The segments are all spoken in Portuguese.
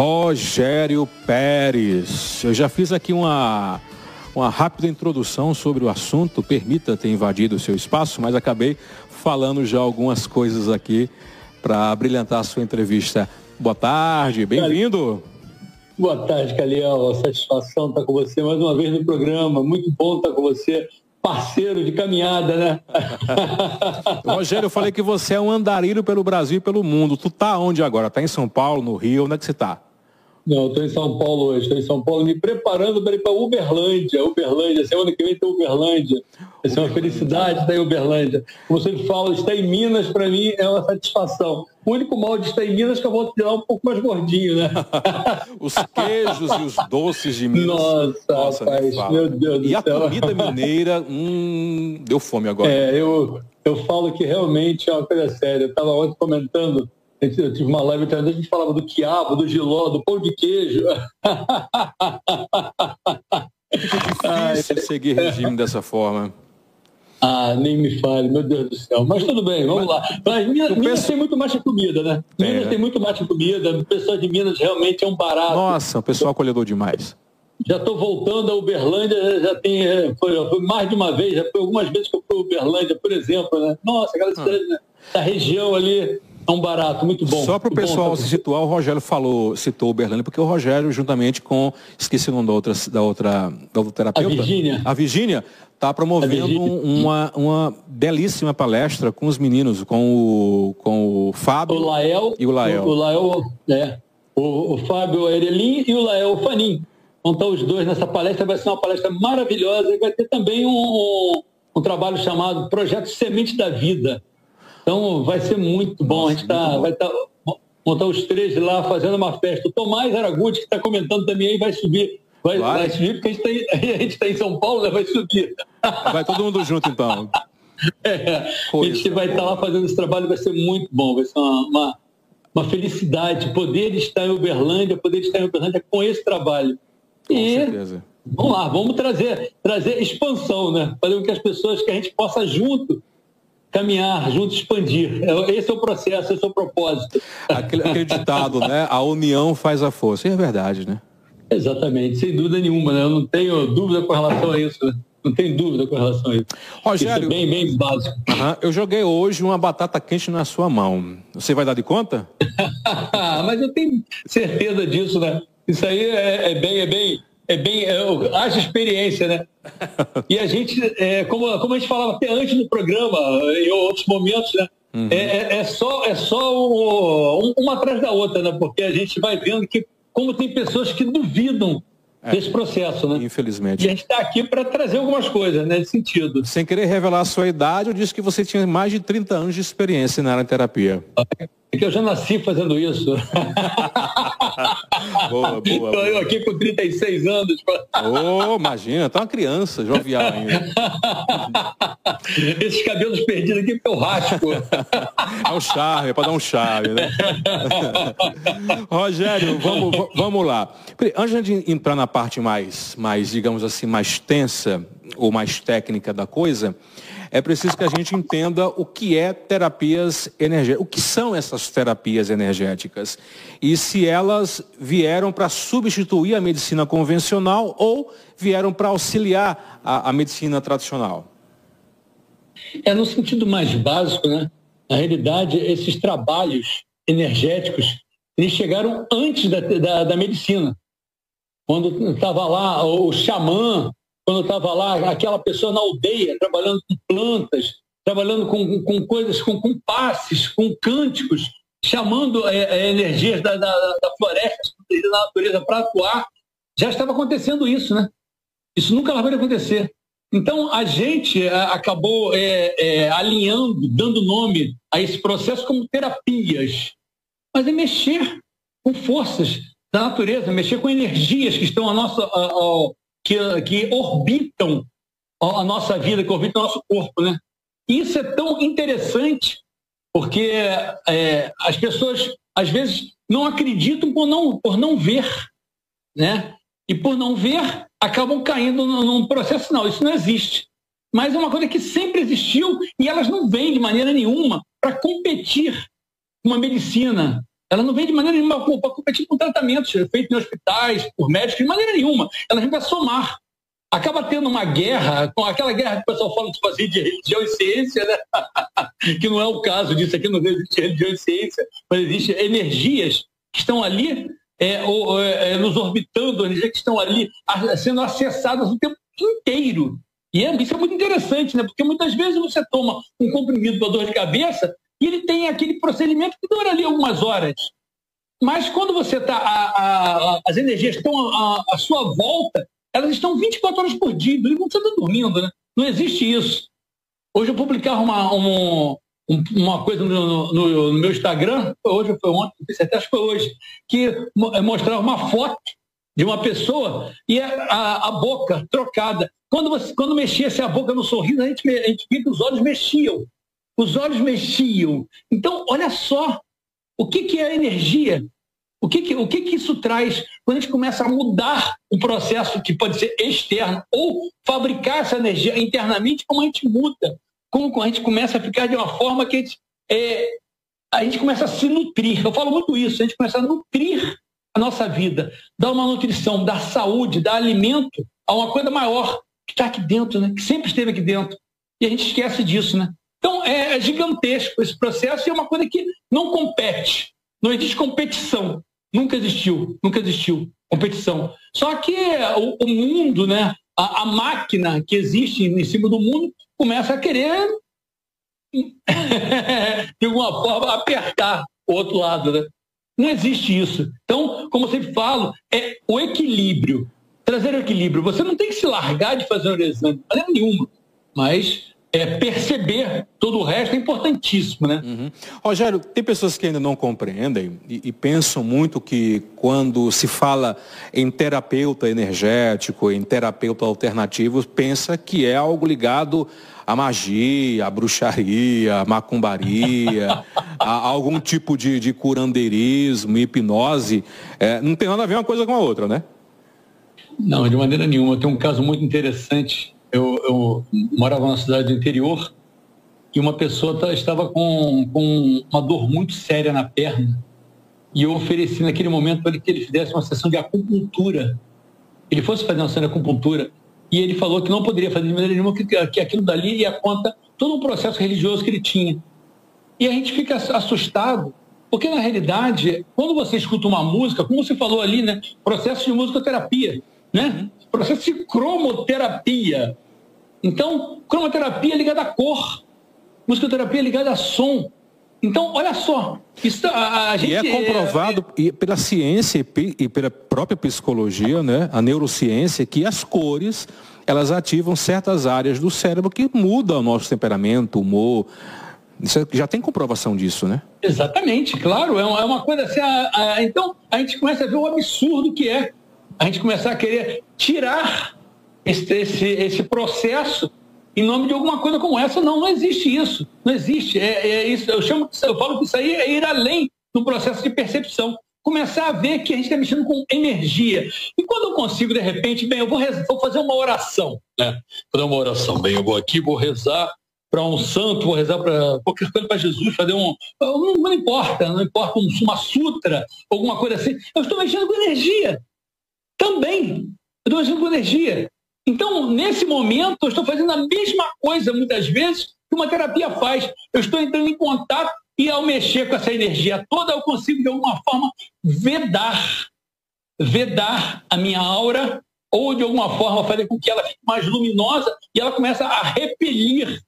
Rogério Pérez. Eu já fiz aqui uma, uma rápida introdução sobre o assunto, permita ter invadido o seu espaço, mas acabei falando já algumas coisas aqui para brilhantar a sua entrevista. Boa tarde, bem-vindo. Boa tarde, Caliel. Satisfação estar com você mais uma vez no programa. Muito bom estar com você parceiro de caminhada, né? Rogério, eu falei que você é um andarilho pelo Brasil e pelo mundo. Tu tá onde agora? Tá em São Paulo, no Rio? Onde é que você tá? Não, estou em São Paulo hoje, estou em São Paulo me preparando para ir para Uberlândia. Uberlândia, semana que vem tem Uberlândia. Vai ser uma felicidade estar em Uberlândia. Como você fala, estar em Minas para mim é uma satisfação. O único mal de estar em Minas é que eu vou tirar um pouco mais gordinho, né? os queijos e os doces de Minas. Nossa, Nossa rapaz, meu Deus do e céu. E a comida mineira, hum, deu fome agora. É, eu, eu falo que realmente é uma coisa séria. Eu estava ontem comentando eu tive uma live a gente falava do quiabo, do giló, do pão de queijo. É difícil seguir regime dessa forma. Ah, nem me fale, meu Deus do céu. Mas tudo bem, vamos lá. Mas Minas, Minas tem muito mais que comida, né? Minas é. tem muito mais que comida. O pessoal de Minas realmente é um barato. Nossa, o pessoal acolhedor demais. Já estou voltando a Uberlândia, já tem. É, foi, foi, mais de uma vez, já foi algumas vezes que eu fui a Uberlândia, por exemplo, né? Nossa, aquela cidade, ah. né? da região ali é um barato, muito bom. Só para o pessoal se situar, o Rogério falou, citou o Berlândia, porque o Rogério, juntamente com, esqueci o nome da outra, da outra, da outra terapeuta. A Virgínia. A Virgínia está promovendo uma, uma belíssima palestra com os meninos, com o, com o Fábio o Lael, e o Lael. O, o Lael, é, o, o Fábio Erelin e o Lael Fanin. Vão estar os dois nessa palestra, vai ser uma palestra maravilhosa e vai ter também um, um, um trabalho chamado Projeto Semente da Vida então vai ser muito bom. Nossa, a gente tá, vai estar. Tá, montar os três lá fazendo uma festa. O Tomás Araguti, que está comentando também aí, vai subir. Vai, vai. vai subir, porque a gente está em São Paulo, né? vai subir. Vai todo mundo junto, então. É, a gente vai estar tá lá fazendo esse trabalho, vai ser muito bom, vai ser uma, uma, uma, felicidade poder estar em Uberlândia, poder estar em Uberlândia com esse trabalho. Com e certeza. vamos lá, vamos trazer, trazer expansão, né? Fazer com que as pessoas, que a gente possa junto caminhar junto, expandir. É, esse é o processo, esse é o propósito. Acreditado, né? A união faz a força. E é verdade, né? Exatamente, sem dúvida nenhuma, né? Eu não tenho dúvida com relação a isso. Né? Não tenho dúvida com relação a isso. Rogério, isso é bem, bem básico. eu joguei hoje uma batata quente na sua mão. Você vai dar de conta? Mas eu tenho certeza disso, né? Isso aí é, é bem, é bem, é bem, é, haja experiência, né? E a gente, é, como, como a gente falava até antes do programa, em outros momentos, né? Uhum. É, é, é, só, é só um, uma atrás da outra, né? Porque a gente vai vendo que como tem pessoas que duvidam é, desse processo, né? Infelizmente. E a gente está aqui para trazer algumas coisas né, nesse sentido. Sem querer revelar a sua idade, eu disse que você tinha mais de 30 anos de experiência na área de terapia. É que eu já nasci fazendo isso. boa, boa. Estou eu aqui com 36 anos. Oh, imagina, tá uma criança, jovial ainda. Esses cabelos perdidos aqui porque eu. É um charme, é para dar um charme, né? Rogério, vamos, vamos lá. Antes de entrar na parte mais, mais, digamos assim, mais tensa ou mais técnica da coisa, é preciso que a gente entenda o que é terapias energéticas, o que são essas terapias energéticas e se elas vieram para substituir a medicina convencional ou vieram para auxiliar a, a, medicina tradicional. É no sentido mais básico, né? Na realidade, esses trabalhos energéticos eles chegaram antes da, da, da medicina. Quando estava lá o xamã quando estava lá, aquela pessoa na aldeia, trabalhando com plantas, trabalhando com, com coisas, com, com passes, com cânticos, chamando é, é, energias da, da, da floresta, da natureza para atuar, já estava acontecendo isso, né? Isso nunca mais vai acontecer. Então, a gente é, acabou é, é, alinhando, dando nome a esse processo como terapias. Mas é mexer com forças da natureza, mexer com energias que estão à nossa, ao, que, que orbitam a nossa vida, que orbitam o nosso corpo, né? Isso é tão interessante porque é, as pessoas às vezes não acreditam por não, por não ver, né? E por não ver, acabam caindo num processo, não, isso não existe. Mas é uma coisa que sempre existiu e elas não vêm de maneira nenhuma para competir com uma medicina, Ela não vem de maneira nenhuma competir com tratamentos feitos em hospitais, por médicos, de maneira nenhuma. Ela vem para somar. Acaba tendo uma guerra, com aquela guerra que o pessoal fala de fazer de religião e ciência, né? que não é o caso disso aqui, não existe religião e ciência, mas existem energias que estão ali é, ou, é nos orbitando, energias que estão ali sendo acessadas o tempo inteiro. E é, isso é muito interessante, né? Porque muitas vezes você toma um comprimido para dor de cabeça e ele tem aquele procedimento que dura ali algumas horas. Mas quando você está. As energias estão à, sua volta, elas estão 24 horas por dia, você está dormindo, né? Não existe isso. Hoje eu publicava uma, uma, uma coisa no, no, no, meu Instagram, hoje foi ontem, até acho que foi hoje, que mostrava uma foto de uma pessoa e a, a, boca trocada. Quando, você, quando mexia-se a boca no sorriso, a gente, a gente via que os olhos mexiam. Os olhos mexiam. Então, olha só, o que, que é energia? O que, que, o que, que isso traz quando a gente começa a mudar um processo que pode ser externo ou fabricar essa energia internamente, como a gente muda? Como a gente começa a ficar de uma forma que a gente, é, a gente começa a se nutrir. Eu falo muito isso, a gente começa a nutrir a nossa vida, dar uma nutrição, dar saúde, dar alimento a uma coisa maior que está aqui dentro, né? que sempre esteve aqui dentro. E a gente esquece disso, né? Então é, é gigantesco esse processo e é uma coisa que não compete. Não existe competição. Nunca existiu, nunca existiu competição. Só que o, o mundo, né, a, a, máquina que existe em cima do mundo, começa a querer, de alguma forma, apertar o outro lado. Né? Não existe isso. Então, como eu sempre falo, é o equilíbrio. Trazer o equilíbrio. Você não tem que se largar de fazer um exame, de maneira nenhuma. Mas é, perceber todo o resto é importantíssimo, né? Uhum. Rogério, tem pessoas que ainda não compreendem e, e, pensam muito que quando se fala em terapeuta energético, em terapeuta alternativo, pensa que é algo ligado à magia, à bruxaria, à macumbaria, a, algum tipo de, de curandeirismo, hipnose. É, não tem nada a ver uma coisa com a outra, né? Não, de maneira nenhuma. Tem um caso muito interessante eu, eu morava numa cidade do interior e uma pessoa estava com, com uma dor muito séria na perna e eu ofereci naquele momento para ele que ele fizesse uma sessão de acupuntura. Ele fosse fazer uma sessão de acupuntura e ele falou que não poderia fazer de maneira nenhuma, que, que aquilo dali ia conta todo um processo religioso que ele tinha. E a gente fica assustado, porque na realidade, quando você escuta uma música, como você falou ali, né, processo de musicoterapia, né? Processo de cromoterapia. Então, cromoterapia é ligada à cor, musicoterapia é ligada a som. Então, olha só, isso, a, a gente, e é comprovado é, pela ciência e pela própria psicologia, né, a neurociência, que as cores elas ativam certas áreas do cérebro que mudam o nosso temperamento, humor. Isso é, já tem comprovação disso, né? Exatamente, claro. É uma, é uma coisa assim. A, a, então, a gente começa a ver o absurdo que é a gente começar a querer tirar esse, esse, esse processo em nome de alguma coisa como essa. Não, não existe isso. Não existe. É, é isso. Eu, chamo, eu falo que isso aí é ir além do processo de percepção. Começar a ver que a gente está mexendo com energia. E quando eu consigo, de repente, bem, eu vou, rezar, vou fazer uma oração. Né? Vou fazer uma oração. Bem, eu vou aqui, vou rezar para um santo, vou rezar para qualquer coisa para Jesus, fazer um. Não, não importa, não importa um, uma sutra, alguma coisa assim. Eu estou mexendo com energia também. Eu estou mexendo com energia. Então, nesse momento, eu estou fazendo a mesma coisa, muitas vezes, que uma terapia faz. Eu estou entrando em contato e, ao mexer com essa energia toda, eu consigo, de alguma forma, vedar. Vedar a minha aura ou, de alguma forma, fazer com que ela fique mais luminosa e ela começa a repelir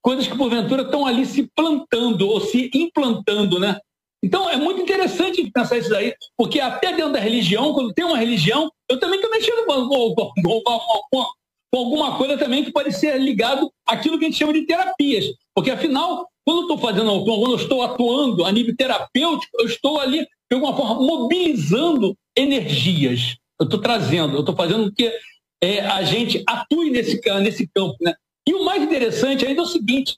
coisas que, porventura, estão ali se plantando ou se implantando, né? Então é muito interessante pensar isso daí, porque até dentro da religião, quando tem uma religião, eu também estou mexendo com, com, com, com, alguma coisa também que pode ser ligado àquilo que a gente chama de terapias. Porque afinal, quando eu estou fazendo, quando eu estou atuando a nível terapêutico, eu estou ali, de alguma forma, mobilizando energias. Eu estou trazendo, eu estou fazendo que é, a gente atue nesse, nesse campo. Né? E o mais interessante ainda é o seguinte: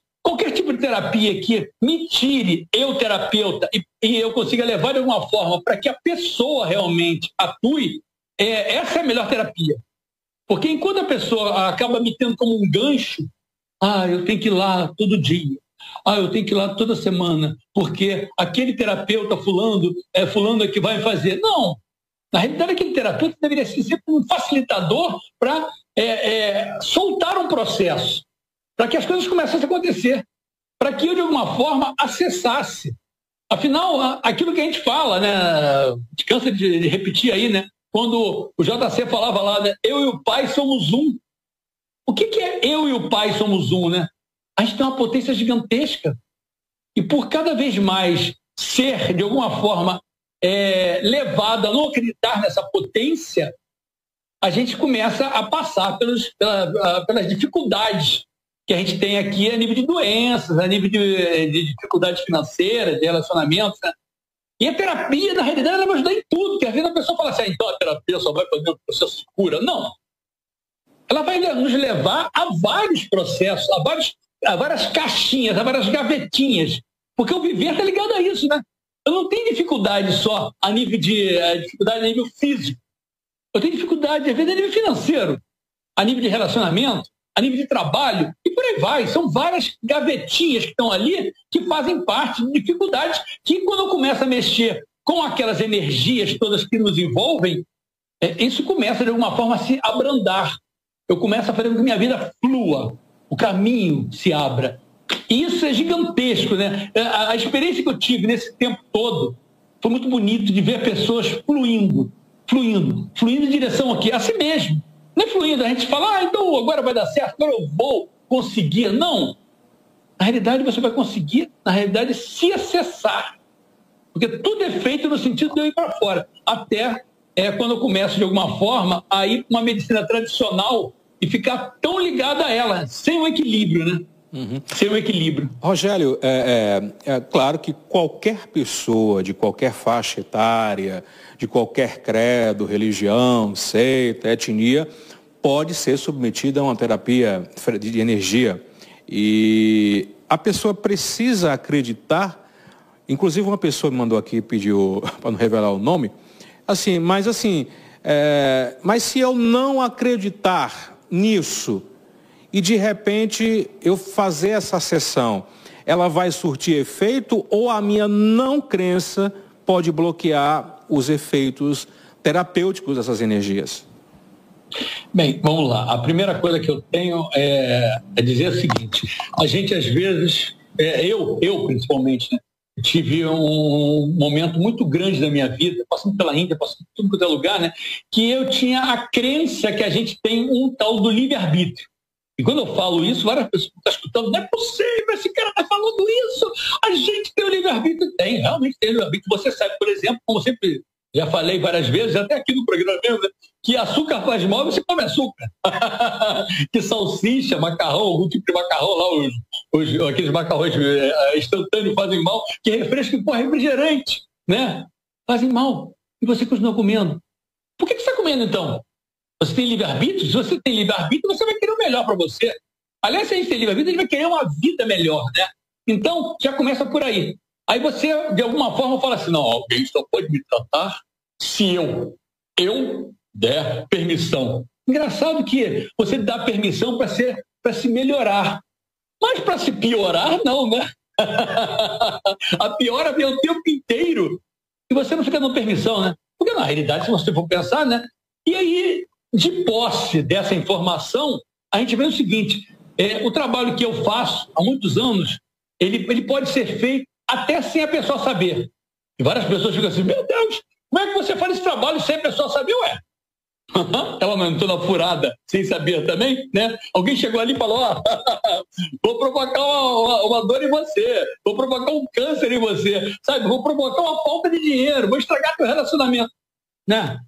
tipo de terapia que me tire, eu terapeuta, e, e eu consiga levar de alguma forma para que a pessoa realmente atue, é, essa é a melhor terapia. Porque enquanto a pessoa acaba me tendo como um gancho, ah, eu tenho que ir lá todo dia. Ah, eu tenho que ir lá toda semana, porque aquele terapeuta fulano é fulano é que vai fazer. Não. Na realidade, aquele terapeuta deveria ser um facilitador para é, é, soltar um processo, para que as coisas começassem a acontecer, para que eu, de alguma forma, acessasse. Afinal, aquilo que a gente fala, né? Cansa de, repetir aí, né? Quando o JC falava lá, né? Eu e o pai somos um. O que, que é eu e o pai somos um, né? A gente tem uma potência gigantesca. E por cada vez mais ser, de alguma forma, é, levado a não acreditar nessa potência, a gente começa a passar pelos, pela, pelas dificuldades que a gente tem aqui a nível de doenças, a nível de, de dificuldades financeiras, de relacionamentos. Né? E a terapia, na realidade, ela vai ajudar em tudo, porque às vezes a pessoa fala assim, ah, então a terapia só vai fazer o processo de cura. Não ela vai nos levar a vários processos, a, vários, a várias caixinhas, a várias gavetinhas. Porque o viver está ligado a isso, né? Eu não tenho dificuldade só a nível de a dificuldade a nível físico. Eu tenho dificuldade, às vezes, a nível financeiro, a nível de relacionamento, a nível de trabalho, e por aí vai. São várias gavetinhas que estão ali que fazem parte de dificuldades que, quando eu começo a mexer com aquelas energias todas que nos envolvem, é, isso começa, de alguma forma, a se abrandar eu começo a fazer com que minha vida flua, o caminho se abra. E isso é gigantesco, né? É, a, a experiência que eu tive nesse tempo todo foi muito bonito de ver pessoas fluindo, fluindo, fluindo em direção aqui, a si mesmo. Não é fluindo, a gente fala, ah, então agora vai dar certo, agora eu vou conseguir. Não. Na realidade, você vai conseguir, na realidade, se acessar. Porque tudo é feito no sentido de eu ir para fora. Até é, quando eu começo, de alguma forma, a ir para uma medicina tradicional e ficar tão ligado a ela, sem um equilíbrio, né? Uhum. Sem um equilíbrio. Rogério, é, é, é, claro que qualquer pessoa de qualquer faixa etária, de qualquer credo, religião, seita, etnia, pode ser submetida a uma terapia de energia. E a pessoa precisa acreditar, inclusive uma pessoa me mandou aqui, pediu para não revelar o nome, assim, mas assim, é, mas se eu não acreditar nisso e de repente eu fazer essa sessão, ela vai surtir efeito ou a minha não crença pode bloquear os efeitos terapêuticos dessas energias? Bem, vamos lá. A primeira coisa que eu tenho é, é dizer o seguinte: a gente às vezes, é, eu, eu principalmente, né, tive um momento muito grande da minha vida, passando pela Índia, passando por tudo é lugar, né? Que eu tinha a crença que a gente tem um tal do livre-arbítrio. E quando eu falo isso, várias pessoas estão escutando, não é possível, esse cara está falando isso. A gente tem o livre-arbítrio? Tem, realmente tem o livre-arbítrio. Você sabe, por exemplo, como sempre já falei várias vezes, até aqui no programa mesmo, né? que açúcar faz mal, você come açúcar. que salsicha, macarrão, algum tipo de macarrão lá, os, os aqueles macarrões é, instantâneos fazem mal, que refresco com refrigerante, né? Fazem mal. E você continua comendo. Por que, que você está comendo então? Você tem livre-arbítrio? Se você tem livre-arbítrio, você vai querer o melhor para você. Aliás, se a gente tem livre-arbítrio, a gente vai querer uma vida melhor, né? Então, já começa por aí. Aí você, de alguma forma, fala assim, não, alguém só pode me tratar se eu, eu der permissão. Engraçado que você dá permissão para ser para se melhorar. Mas para se piorar, não, né? a piora vem o tempo inteiro. E você não fica dando permissão, né? Porque na realidade, se você for pensar, né? E aí, de posse dessa informação, a gente vê o seguinte: é, o trabalho que eu faço há muitos anos, ele, ele pode ser feito até sem a pessoa saber. E várias pessoas ficam assim, meu Deus, como é que você faz esse trabalho sem a pessoa saber? Ué, ela não entrou na furada sem saber também, né? Alguém chegou ali e falou, ó, vou provocar uma, uma, uma, dor em você, vou provocar um câncer em você, sabe? Vou provocar uma falta de dinheiro, vou estragar teu relacionamento, né?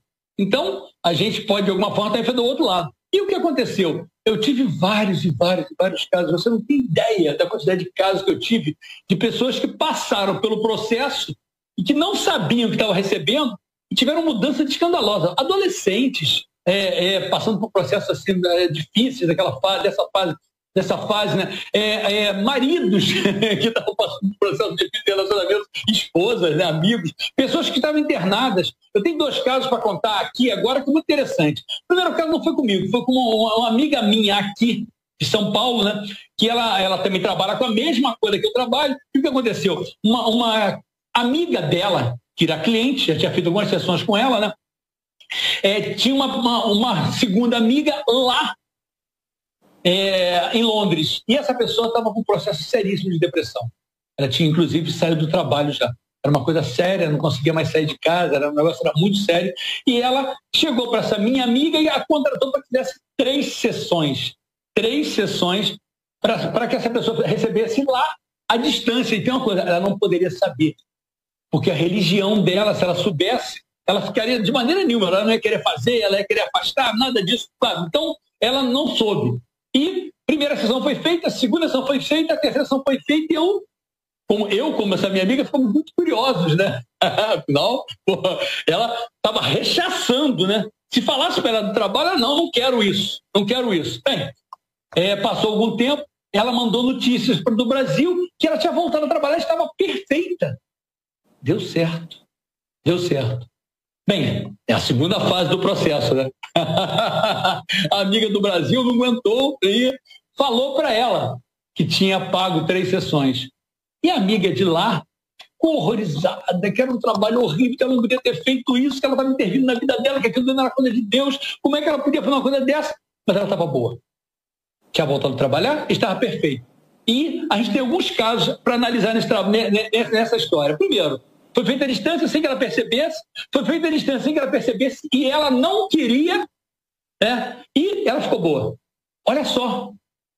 Então, a gente pode, de alguma forma, estar do outro lado. E o que aconteceu? Eu tive vários e vários e vários casos. Você não tem ideia da quantidade de casos que eu tive de pessoas que passaram pelo processo e que não sabiam que estavam recebendo e tiveram mudança escandalosa. Adolescentes é, é, passando por processos assim, é, difíceis daquela fase, dessa fase, dessa fase, né? É, é, maridos que estavam passando por processos de relacionamento, esposas, né? amigos, pessoas que estavam internadas. Eu tenho dois casos para contar aqui agora que é muito interessante. O primeiro caso não foi comigo, foi com uma, uma amiga minha aqui de São Paulo, né? Que ela, ela também trabalha com a mesma coisa que eu trabalho. E o que aconteceu? Uma, uma amiga dela, que era cliente, já tinha feito algumas sessões com ela, né? É, tinha uma, uma, uma, segunda amiga lá é, em Londres. E essa pessoa estava com um processo seríssimo de depressão. Ela tinha, inclusive, saído do trabalho já. Era uma coisa séria, não conseguia mais sair de casa, era um negócio era muito sério. E ela chegou para essa minha amiga e a contratou para que fizesse três sessões. Três sessões para que essa pessoa recebesse lá à distância. E tem uma coisa, ela não poderia saber. Porque a religião dela, se ela soubesse, ela ficaria de maneira nenhuma, ela não ia querer fazer, ela ia querer afastar, nada disso. Claro. Então, ela não soube. E primeira sessão foi feita, a segunda sessão foi feita, a terceira sessão foi feita e eu como eu, como essa minha amiga, ficamos muito curiosos, né? Afinal, ela estava rechaçando, né? Se falasse para ela do trabalho, não, não quero isso, não quero isso. Bem, é, passou algum tempo, ela mandou notícias do Brasil que ela tinha voltado a trabalhar, estava perfeita. Deu certo, deu certo. Bem, é a segunda fase do processo, né? A amiga do Brasil não aguentou e falou para ela que tinha pago três sessões. E a amiga de lá ficou horrorizada, que era um trabalho horrível, que ela não podia ter feito isso, que ela estava intervindo na vida dela, que aquilo não era coisa de Deus. Como é que ela podia fazer uma coisa dessa? Mas ela estava boa. Tinha voltado a trabalhar, estava perfeito. E a gente tem alguns casos para analisar nesse, nessa história. Primeiro, foi feita a distância sem que ela percebesse, foi feita a distância sem que ela percebesse, e ela não queria, né? e ela ficou boa. Olha só,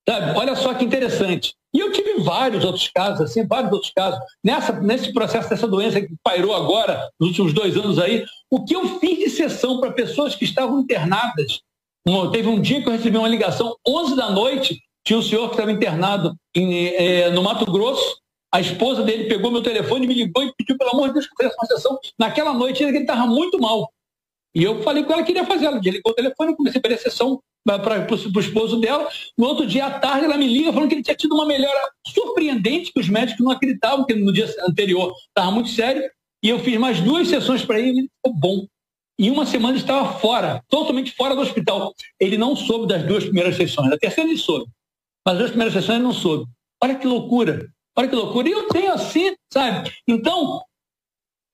sabe? olha só que interessante. E eu tive vários outros casos, assim, vários outros casos. Nessa, nesse processo dessa doença que pairou agora, nos últimos dois anos aí, o que eu fiz de sessão para pessoas que estavam internadas. Um, teve um dia que eu recebi uma ligação, 11 da noite, tinha um senhor que estava internado em, é, no Mato Grosso, a esposa dele pegou meu telefone, me ligou e pediu, pelo amor de Deus, que eu fizesse uma sessão. Naquela noite, ele estava muito mal. E eu falei com ela que queria fazer. Ela ligou o telefone, comecei a fazer a sessão para o esposo dela. No outro dia à tarde, ela me liga falando que ele tinha tido uma melhora surpreendente, que os médicos não acreditavam, que no dia anterior estava muito sério. E eu fiz mais duas sessões para ele e ele ficou bom. Em uma semana ele estava fora, totalmente fora do hospital. Ele não soube das duas primeiras sessões. A terceira ele soube. Mas as duas primeiras sessões ele não soube. Olha que loucura. Olha que loucura. E eu tenho assim, sabe? Então,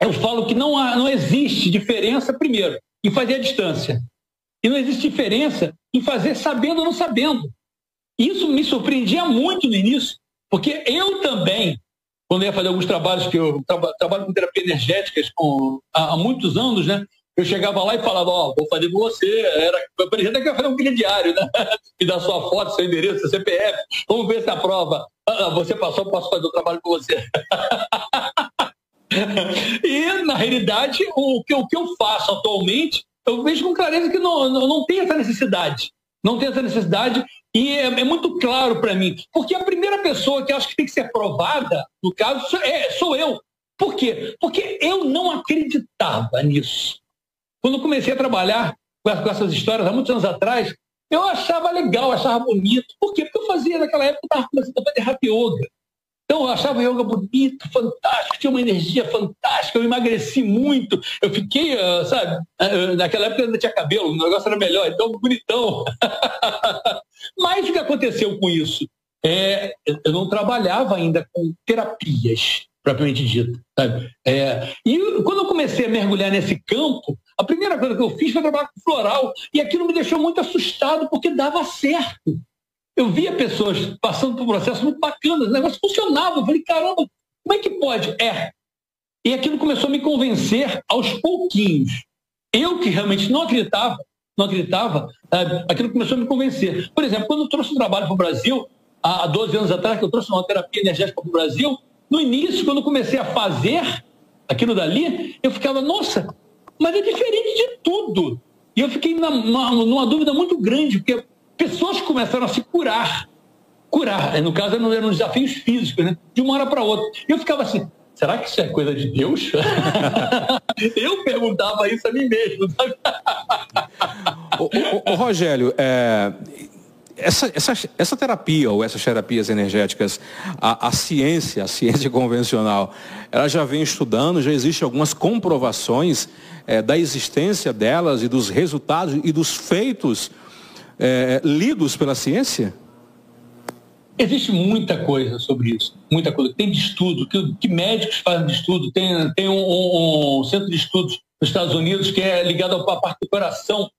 eu falo que não, há, não existe diferença, primeiro, em fazer a distância. E não existe diferença em fazer sabendo ou não sabendo. Isso me surpreendia muito no início, porque eu também, quando ia fazer alguns trabalhos, que eu tra trabalho com terapia energéticas com, há, há, muitos anos, né? Eu chegava lá e falava, ó, oh, vou fazer com você. Era, por exemplo, que fazer um crediário, né? Me dá sua foto, seu endereço, seu CPF. Vamos ver se a prova. Ah, você passou, posso fazer o trabalho com você. e, na realidade, o que, o que eu faço atualmente eu vejo com clareza que não, não, não tem essa necessidade. Não tem essa necessidade e é, é muito claro para mim. Porque a primeira pessoa que acho que tem que ser aprovada, no caso, é, sou eu. Por quê? Porque eu não acreditava nisso. Quando comecei a trabalhar com essas histórias, há muitos anos atrás, eu achava legal, achava bonito. Por quê? Porque eu fazia naquela época, eu estava começando a fazer rap yoga. Então, eu achava o yoga bonito, fantástico, tinha uma energia fantástica, eu emagreci muito, eu fiquei, ah, sabe, ah, naquela época eu ainda tinha cabelo, o negócio era melhor, então bonitão. Mas o que aconteceu com isso? É, eu não trabalhava ainda com terapias, propriamente dito. Sabe? É, e quando eu comecei a mergulhar nesse campo, a primeira coisa que eu fiz foi trabalhar com floral, e aquilo me deixou muito assustado, porque dava certo eu via pessoas passando por processos muito bacanas, o negócio funcionava. Eu falei, caramba, como é que pode? É. E aquilo começou a me convencer aos pouquinhos. Eu que realmente não acreditava, não acreditava, aquilo começou a me convencer. Por exemplo, quando eu trouxe um trabalho para o Brasil, há 12 anos atrás, que eu trouxe uma terapia energética para o Brasil, no início, quando eu comecei a fazer aquilo dali, eu ficava, nossa, mas é diferente de tudo. E eu fiquei na, numa, numa dúvida muito grande, porque pessoas começaram a se curar. Curar, no caso eram, eram desafios físicos, né? de uma hora para outra. E eu ficava assim, será que isso é coisa de Deus? eu perguntava isso a mim mesmo. o, Rogério, é, essa, essa, essa terapia ou essas terapias energéticas, a, a, ciência, a ciência convencional, ela já vem estudando, já existem algumas comprovações é, da existência delas e dos resultados e dos feitos é, lidos pela ciência? Existe muita coisa sobre isso, muita coisa. Tem de estudo, que, que médicos fazem de estudo. Tem, tem um, um, um, centro de estudos nos Estados Unidos que é ligado à parte do coração.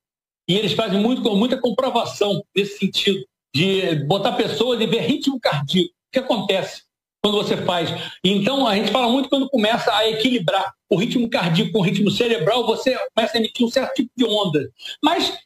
E eles fazem muito, muita comprovação nesse sentido, de botar pessoas e ver ritmo cardíaco. O que acontece quando você faz? Então, a gente fala muito quando começa a equilibrar o ritmo cardíaco com o ritmo cerebral, você começa a emitir um certo tipo de onda. Mas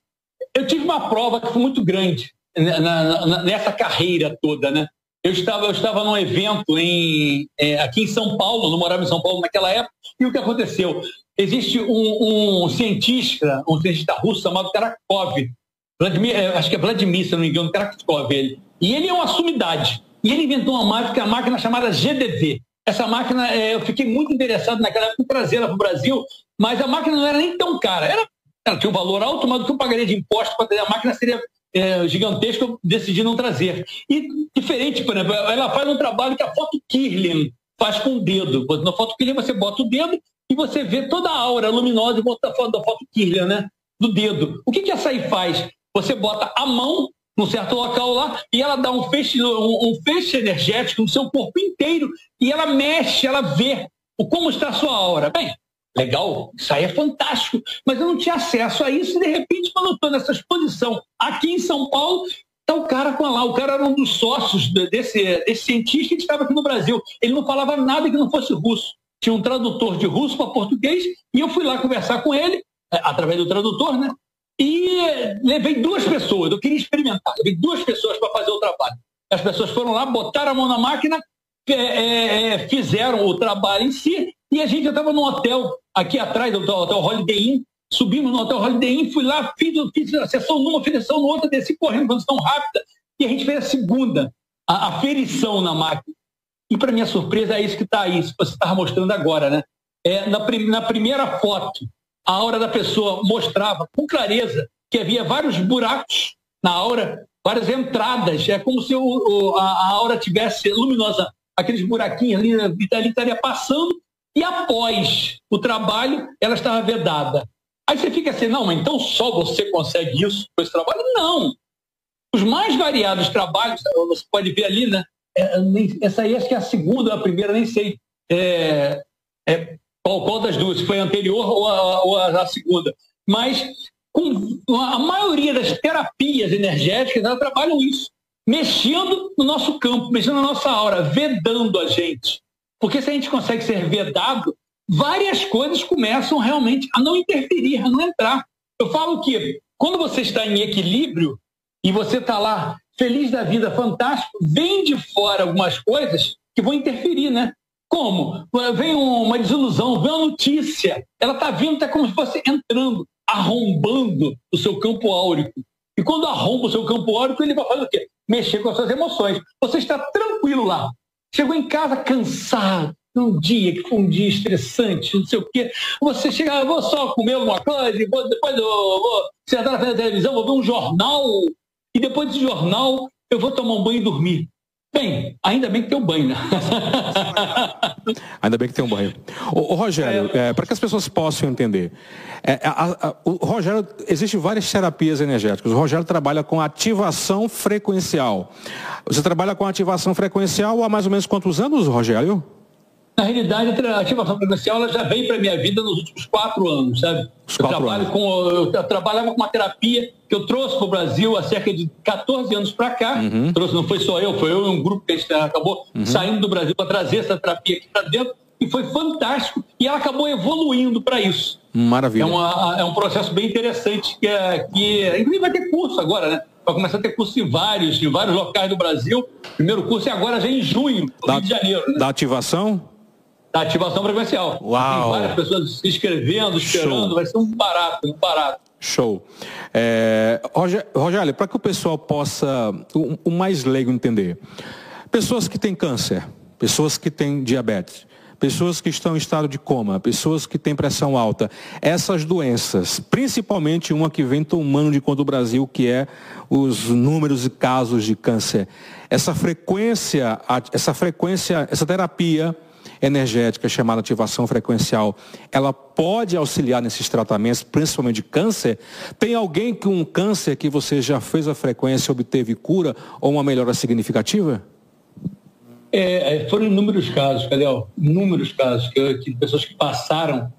eu tive uma prova que foi muito grande na, nessa carreira toda, né? Eu estava, eu estava num evento em, é, aqui em São Paulo, não morava em São Paulo naquela época, e o que aconteceu? Existe um, um cientista, um cientista russo chamado Karakov, Vladimir, é, acho que é Vladimir, se não me engano, Karakov ele. E ele é uma sumidade. E ele inventou uma máquina, uma máquina chamada GDV. Essa máquina, é, eu fiquei muito interessado naquela época em trazê-la para o Brasil, mas a máquina não era nem tão cara. Era, ela tinha um valor alto, mas do que eu pagaria de imposto para ter a máquina seria é, gigantesco, eu decidi não trazer. E diferente, por exemplo, ela faz um trabalho que a foto Kirlian faz com o dedo. Na foto Kirlian você bota o dedo e você vê toda a aura luminosa da foto, da foto Kirlian, né? Do dedo. O que, que essa aí faz? Você bota a mão num certo local lá e ela dá um feixe, um, um feixe energético no seu corpo inteiro e ela mexe, ela vê como está a sua aura. Bem, Legal, isso aí é fantástico. Mas eu não tinha acesso a isso e de repente, quando eu estou nessa exposição aqui em São Paulo, está o cara com lá. O cara era um dos sócios desse, desse cientista que estava aqui no Brasil. Ele não falava nada que não fosse russo. Tinha um tradutor de russo para português e eu fui lá conversar com ele, é, através do tradutor, né? E levei duas pessoas, eu queria experimentar, levei duas pessoas para fazer o trabalho. As pessoas foram lá, botaram a mão na máquina, é, é, é fizeram o trabalho em si e a gente estava no hotel, aqui atrás do hotel Holiday Inn, subimos no hotel Holiday Inn, fui lá, fiz, fiz a sessão numa, fiz a sessão no outra, desci correndo, condição rápida, e a gente fez a segunda, a, a ferição na máquina. E para minha surpresa, é isso que está aí, isso que você estava mostrando agora, né? É, na, na primeira foto, a aura da pessoa mostrava com clareza que havia vários buracos na aura, várias entradas. É como se o, o, a, a aura tivesse luminosa, aqueles buraquinhos ali, ali estaria passando e após o trabalho, ela estava vedada. Aí você fica assim, não, mas então só você consegue isso com esse trabalho? Não. Os mais variados trabalhos, você pode ver ali, né? É, essa aí acho que é a segunda a primeira, nem sei. É, é, qual, qual, das duas, foi a anterior ou a, ou a, segunda. Mas com a maioria das terapias energéticas, elas trabalham isso. Mexendo no nosso campo, mexendo na nossa aura, vedando a gente. Porque se a gente consegue ser vedado, várias coisas começam realmente a não interferir, a não entrar. Eu falo que quando você está em equilíbrio e você está lá feliz da vida, fantástico, vem de fora algumas coisas que vão interferir, né? Como? Vem uma desilusão, vem uma notícia. Ela está vindo, está como se fosse entrando, arrombando o seu campo áurico. E quando arromba o seu campo áurico, ele vai fazer o quê? Mexer com as suas emoções. Você está tranquilo lá. Chegou em casa cansado, num dia que foi um dia estressante, não sei o quê. Você chega, ah, vou só comer alguma coisa, e vou, depois eu vou sentar na televisão, vou ver um jornal, e depois desse jornal eu vou tomar um banho e dormir. Bem, ainda bem que tem um banho, né? ainda bem que tem um banho. O, Rogério, é, é, para que as pessoas possam entender, é, a, a, o Rogério, existem várias terapias energéticas. O Rogério trabalha com ativação frequencial. Você trabalha com ativação frequencial há mais ou menos quantos anos, Rogério? Na realidade, a ativação frequencial ela já veio para a minha vida nos últimos quatro anos, sabe? Os eu, trabalho anos. Com, eu trabalhava com uma terapia que eu trouxe para o Brasil há cerca de 14 anos para cá. Uhum. Trouxe, não foi só eu, foi eu e um grupo que a gente acabou uhum. saindo do Brasil para trazer essa terapia aqui para dentro. E foi fantástico. E ela acabou evoluindo para isso. Maravilha. É, uma, é um processo bem interessante que, é, que inclusive vai ter curso agora, né? Vai começar a ter curso em vários, em vários locais do Brasil. O primeiro curso é agora já em junho, no da, Rio de Janeiro. Né? Da ativação? Da ativação frequencial. Uau. Tem várias pessoas se inscrevendo, esperando, Show. vai ser um barato, um barato. Show. É, Rogério, para que o pessoal possa, o, o mais leigo entender, pessoas que têm câncer, pessoas que têm diabetes, pessoas que estão em estado de coma, pessoas que têm pressão alta, essas doenças, principalmente uma que vem tomando de conta do Brasil, que é os números e casos de câncer. Essa frequência, essa frequência, essa terapia energética chamada ativação frequencial, ela pode auxiliar nesses tratamentos, principalmente de câncer? Tem alguém com um câncer que você já fez a frequência, obteve cura ou uma melhora significativa? É, é foram inúmeros casos, Cadel, inúmeros casos que, que pessoas que passaram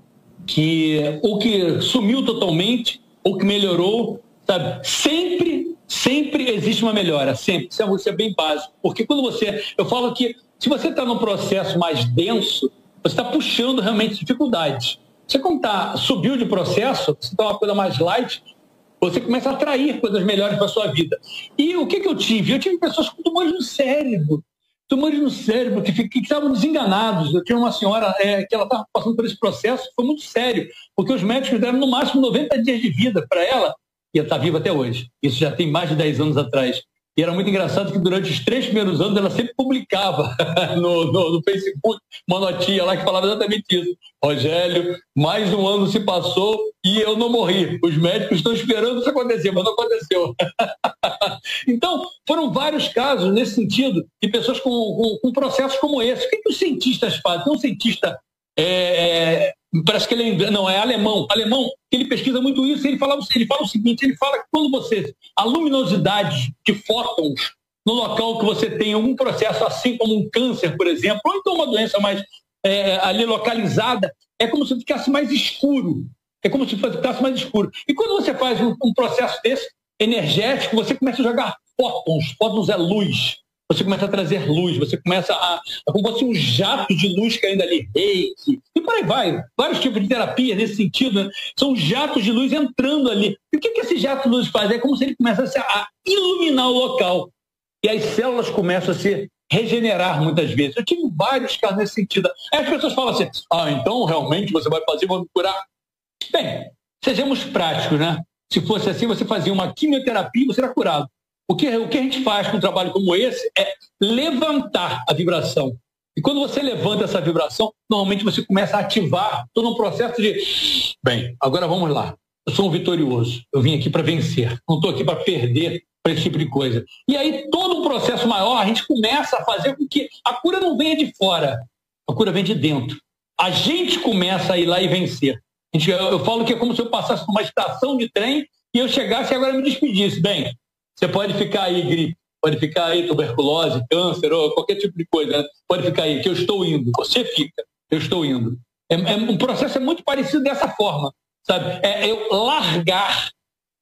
que ou que sumiu totalmente ou que melhorou, sabe? Sempre, sempre existe uma melhora, sempre. Isso é, isso é bem básico. Porque quando você. Eu falo que se você está num processo mais denso, você está puxando realmente dificuldades. Você quando tá, subiu de processo, você está uma coisa mais light, você começa a atrair coisas melhores para a sua vida. E o que, que eu tive? Eu tive pessoas com tumores no cérebro, tumores no cérebro que, que, que estavam desenganados. Eu tinha uma senhora é, que ela estava passando por esse processo, foi muito sério, porque os médicos deram no máximo 90 dias de vida para ela e ela está viva até hoje. Isso já tem mais de 10 anos atrás. E era muito engraçado que durante os três primeiros anos ela sempre publicava no, no, no, Facebook uma notinha lá que falava exatamente isso. Rogério, mais um ano se passou e eu não morri. Os médicos estão esperando isso acontecer, mas não aconteceu. então, foram vários casos nesse sentido de pessoas com, com, com processos como esse. O que, que os cientistas fazem? Um cientista é, parece que ele é, não é alemão, alemão, ele pesquisa muito isso, ele fala, ele fala o seguinte, ele fala que quando você, a luminosidade de fótons no local que você tem algum processo assim como um câncer, por exemplo, ou então uma doença mais é, ali localizada, é como se ficasse mais escuro, é como se ficasse mais escuro. E quando você faz um, um processo desse, energético, você começa a jogar fótons, fótons é luz, você começa a trazer luz, você começa a, a como fosse um jato de luz caindo ali, reiki, e por aí vai. Vários tipos de terapia nesse sentido, né? são jatos de luz entrando ali. E o que, que esse jato de luz faz? É como se ele começasse a iluminar o local. E as células começam a se regenerar muitas vezes. Eu tive vários casos nesse sentido. Aí as pessoas falam assim, ah, então realmente você vai fazer, vai me curar. Bem, sejamos práticos, né? Se fosse assim, você fazia uma quimioterapia e você era curado. O que, o que a gente faz com um trabalho como esse é levantar a vibração. E quando você levanta essa vibração, normalmente você começa a ativar todo um processo de. Bem, agora vamos lá. Eu sou um vitorioso. Eu vim aqui para vencer. Não estou aqui para perder para esse tipo de coisa. E aí, todo um processo maior, a gente começa a fazer com que a cura não venha de fora. A cura vem de dentro. A gente começa a ir lá e vencer. Gente, eu, eu falo que é como se eu passasse por uma estação de trem e eu chegasse e agora me despedisse. Bem, você pode ficar aí, gripe, pode ficar aí tuberculose, câncer ou qualquer tipo de coisa. Né? Pode ficar aí, que eu estou indo. Você fica, eu estou indo. É, é, um processo é muito parecido dessa forma, sabe? É, eu largar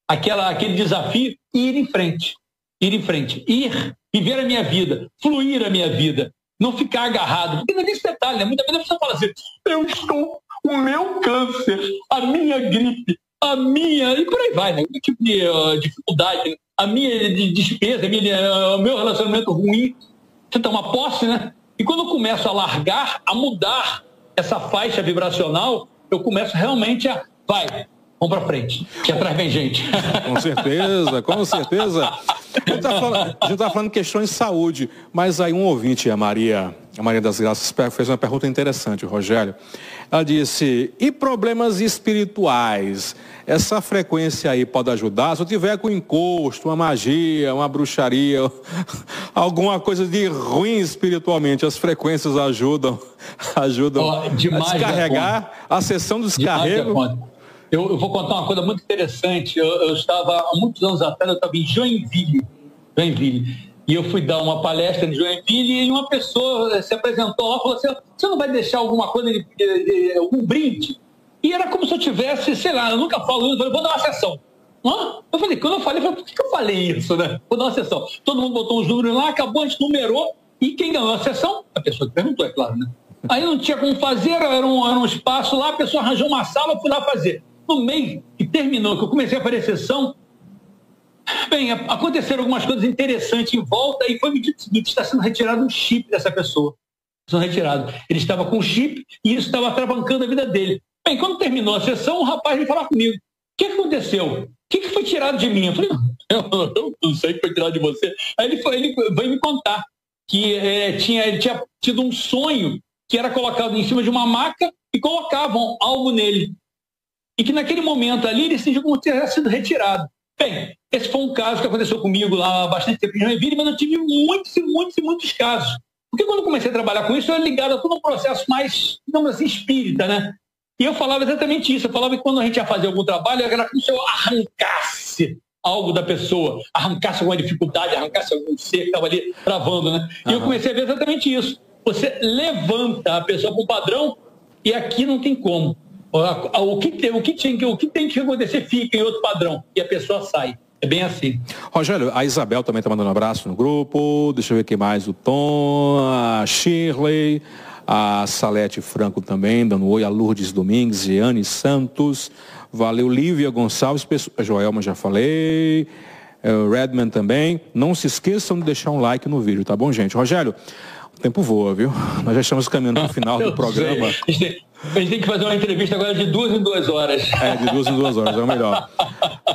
aquela, aquele desafio e ir em frente. Ir em frente. Ir, viver a minha vida, fluir a minha vida. Não ficar agarrado. Porque não é esse detalhe, né? Muitas vezes a pessoa fala assim, eu estou, o meu câncer, a minha gripe, a minha, e por aí vai, né? Que tipo de uh, dificuldade, a minha despesa, a minha, o meu relacionamento ruim, você tá uma posse, né? E quando eu começo a largar, a mudar essa faixa vibracional, eu começo realmente a, vai, vamos para frente, que atrás vem gente. Com certeza, com certeza. A gente está falando, tá falando questões de saúde, mas aí um ouvinte, a Maria, a Maria das Graças, fez uma pergunta interessante, Rogério. Ela disse, e problemas espirituais? Essa frequência aí pode ajudar? Se eu tiver com encosto, uma magia, uma bruxaria, alguma coisa de ruim espiritualmente, as frequências ajudam, ajudam oh, a descarregar a sessão do descarrego. Eu, eu, vou contar uma coisa muito interessante. Eu, eu, estava, há muitos anos atrás, eu estava em Joinville, Joinville, e eu fui dar uma palestra em Joinville e uma pessoa se apresentou lá e falou assim, você não vai deixar alguma coisa, de, de, de, um brinde? E era como se eu tivesse, sei lá, eu nunca falo isso, eu falei, vou dar uma sessão. Hã? Eu falei, quando eu falei, eu falei, por que eu falei isso, né? Vou dar uma sessão. Todo mundo botou os números lá, acabou, a gente numerou, e quem ganhou a sessão? A pessoa que perguntou, é claro, né? Aí não tinha como fazer, era um, era um espaço lá, a pessoa arranjou uma sala, eu fui lá fazer. No meio que terminou, que eu comecei a fazer sessão, bem, aconteceram algumas coisas interessantes em volta e foi me dito seguinte, está sendo retirado um chip dessa pessoa. São retirado. Ele estava com chip e isso estava travancando a vida dele. Bem, quando terminou a sessão, o rapaz veio falar comigo. O que aconteceu? O que foi tirado de mim? Eu falei, eu, não sei o que foi tirado de você. Aí ele, foi, ele veio me contar que é, tinha, ele tinha tido um sonho que era colocado em cima de uma maca e colocavam algo nele. E que naquele momento ali ele se sentiu como se tivesse sido retirado. Bem, esse foi um caso que aconteceu comigo lá há bastante tempo em Joinville, mas eu tive muitos e muitos e muitos casos. Porque quando eu comecei a trabalhar com isso, eu era ligado a todo um processo mais, digamos assim, espírita, né? E eu falava exatamente isso. Eu falava que quando a gente ia fazer algum trabalho, era como se eu arrancasse algo da pessoa, arrancasse alguma dificuldade, arrancasse algum ser que estava ali travando, né? E uhum. eu comecei a ver exatamente isso. Você levanta a pessoa para um padrão e aqui não tem como. O que, tem, o, que tem, o que tem que acontecer fica em outro padrão e a pessoa sai. É bem assim. Rogério, a Isabel também está mandando um abraço no grupo. Deixa eu ver quem mais. O Tom, a Shirley, a Salete Franco também, dando oi. A Lourdes Domingues, Giane Santos. Valeu, Lívia Gonçalves, Joelma já falei, é, Redman também. Não se esqueçam de deixar um like no vídeo, tá bom, gente? Rogério, o tempo voa, viu? Nós já estamos caminhando para o final do programa. A gente, tem, que fazer uma entrevista agora de duas em duas horas. É, de duas em duas horas, é o melhor.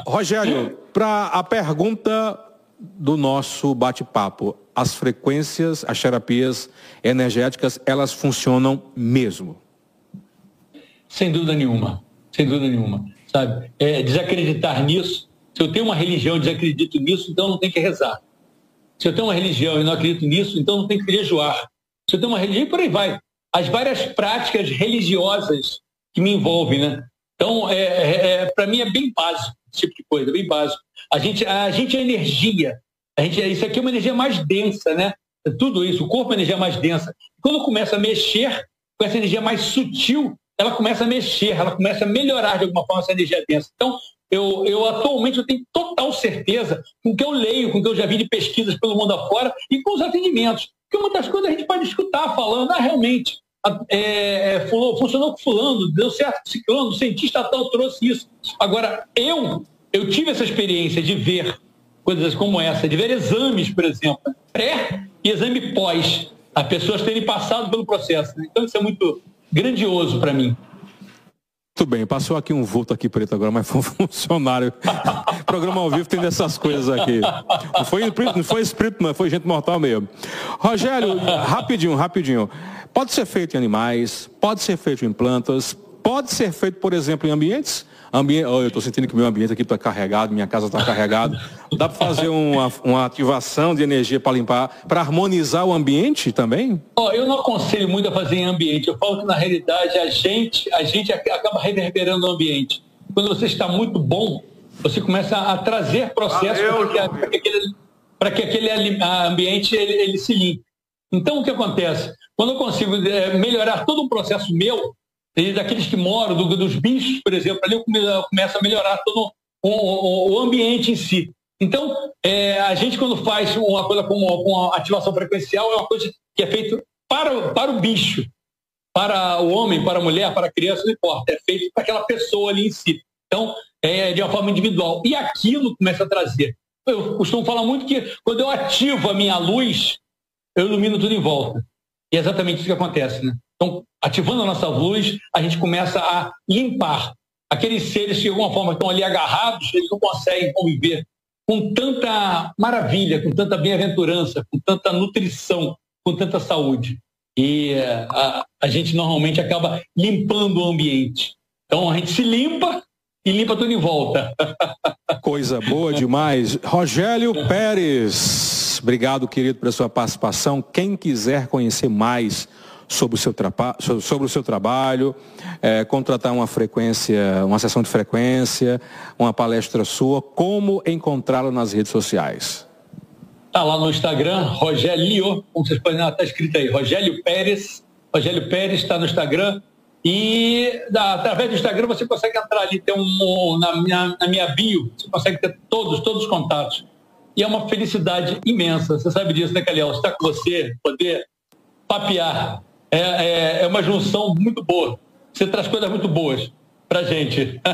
Rogério, para a pergunta do nosso bate-papo, as frequências, as terapias energéticas, elas funcionam mesmo? Sem dúvida nenhuma sem dúvida nenhuma, sabe? É, desacreditar nisso. Se eu tenho uma religião e desacredito nisso, então não tem que rezar. Se eu tenho uma religião e não acredito nisso, então não tem que jejuar. Se eu tenho uma religião, e por aí vai. As várias práticas religiosas que me envolvem, né? Então, é, é, é para mim é bem básico esse tipo de coisa, bem básico. A gente, a gente é energia. A gente, isso aqui é uma energia mais densa, né? Tudo isso, o corpo é energia mais densa. Quando começa a mexer com essa energia mais sutil, ela começa a mexer, ela começa a melhorar de alguma forma essa energia densa. Então, eu, eu atualmente eu tenho total certeza com o que eu leio, com o que eu já vi de pesquisas pelo mundo afora e com os atendimentos. Porque das coisas a gente pode escutar falando, ah, realmente, é, é, funcionou com fulano, deu certo com ciclano, o cientista tal trouxe isso. Agora, eu, eu tive essa experiência de ver coisas como essa, de ver exames, por exemplo, pré e exame pós, as pessoas terem passado pelo processo. Então, isso é muito, grandioso para mim. Muito bem, passou aqui um vulto aqui preto agora, mas foi um funcionário. Programa ao vivo tem dessas coisas aqui. Não foi, não foi espírito, não, foi gente mortal mesmo. Rogério, rapidinho, rapidinho. Pode ser feito em animais, pode ser feito em plantas, pode ser feito, por exemplo, em ambientes Ambiente, oh, eu estou sentindo que meu ambiente aqui está carregado, minha casa está carregada. Dá para fazer uma, uma ativação de energia para limpar, para harmonizar o ambiente também? Oh, eu não aconselho muito a fazer em ambiente. Eu falo que na realidade a gente, a gente acaba reverberando o ambiente. Quando você está muito bom, você começa a trazer processos para que, aquele, que aquele ambiente ele, ele se limpe. Então o que acontece? Quando eu consigo é, melhorar todo o processo meu, daqueles que moram, do, dos bichos, por exemplo, ali começa a melhorar todo o, o, ambiente em si. Então, é, a gente quando faz uma coisa como, com ativação frequencial, é uma coisa que é feita para, para o bicho, para o homem, para a mulher, para a criança, não importa, é feito para aquela pessoa ali em si. Então, é de uma forma individual. E aquilo começa a trazer. Eu costumo falar muito que quando eu ativo a minha luz, eu ilumino tudo em volta. E é exatamente isso que acontece, né? Então, ativando a nossa luz, a gente começa a limpar aqueles seres que de alguma forma estão ali agarrados, eles não conseguem conviver com tanta maravilha, com tanta bem-aventurança, com tanta nutrição, com tanta saúde. E eh, a, a gente normalmente acaba limpando o ambiente. Então a gente se limpa e limpa tudo em volta. Coisa boa demais. Rogério Pérez, obrigado, querido, pela sua participação. Quem quiser conhecer mais sobre o seu, sobre o seu trabalho, é, contratar uma frequência, uma sessão de frequência, uma palestra sua, como encontrá-lo nas redes sociais? Está lá no Instagram, Rogélio, como vocês podem ver, está escrito aí, Rogélio Pérez. Rogélio Pérez está no Instagram. E da, através do Instagram você consegue entrar ali, ter um, na, minha, na minha bio, você consegue ter todos, todos os contatos. E é uma felicidade imensa. Você sabe disso, né, Caliel? Estar com você, poder papear é, é, é uma junção muito boa. Você traz coisas muito boas para gente.